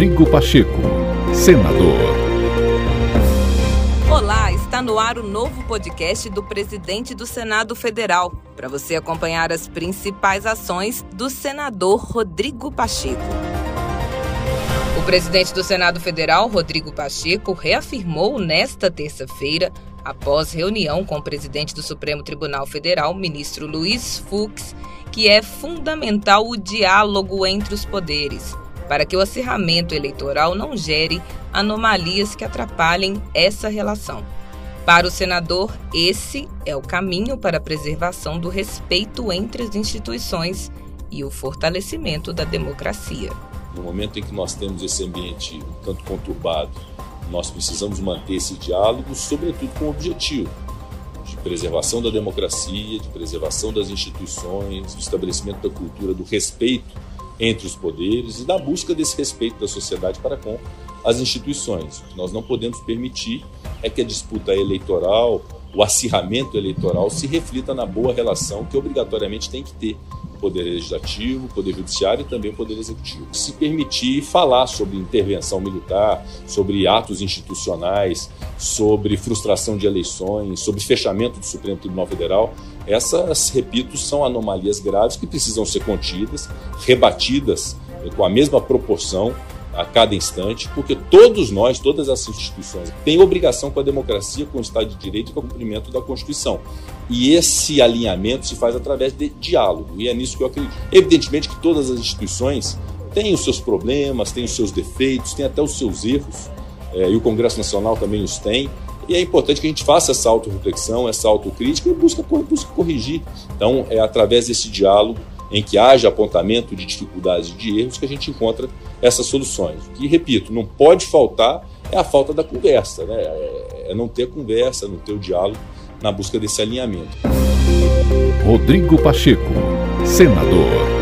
Rodrigo Pacheco, senador. Olá, está no ar o novo podcast do presidente do Senado Federal, para você acompanhar as principais ações do senador Rodrigo Pacheco. O presidente do Senado Federal, Rodrigo Pacheco, reafirmou nesta terça-feira, após reunião com o presidente do Supremo Tribunal Federal, ministro Luiz Fux, que é fundamental o diálogo entre os poderes, para que o acirramento eleitoral não gere anomalias que atrapalhem essa relação. Para o senador, esse é o caminho para a preservação do respeito entre as instituições e o fortalecimento da democracia. No momento em que nós temos esse ambiente um tanto conturbado, nós precisamos manter esse diálogo, sobretudo com o objetivo de preservação da democracia, de preservação das instituições, do estabelecimento da cultura do respeito entre os poderes e da busca desse respeito da sociedade para com as instituições. O que nós não podemos permitir é que a disputa eleitoral, o acirramento eleitoral se reflita na boa relação que obrigatoriamente tem que ter Poder Legislativo, Poder Judiciário e também o Poder Executivo. Se permitir falar sobre intervenção militar, sobre atos institucionais, sobre frustração de eleições, sobre fechamento do Supremo Tribunal Federal, essas, repito, são anomalias graves que precisam ser contidas, rebatidas com a mesma proporção a cada instante, porque todos nós, todas as instituições, têm obrigação com a democracia, com o Estado de Direito e com o cumprimento da Constituição. E esse alinhamento se faz através de diálogo, e é nisso que eu acredito. Evidentemente que todas as instituições têm os seus problemas, têm os seus defeitos, têm até os seus erros, é, e o Congresso Nacional também os tem, e é importante que a gente faça essa autorreflexão, essa autocrítica e busque, corrigir. Então, é através desse diálogo em que haja apontamento de dificuldades e de erros que a gente encontra essas soluções. O que, repito, não pode faltar é a falta da conversa, né? é, é não ter conversa, não ter o diálogo na busca desse alinhamento. Rodrigo Pacheco, senador.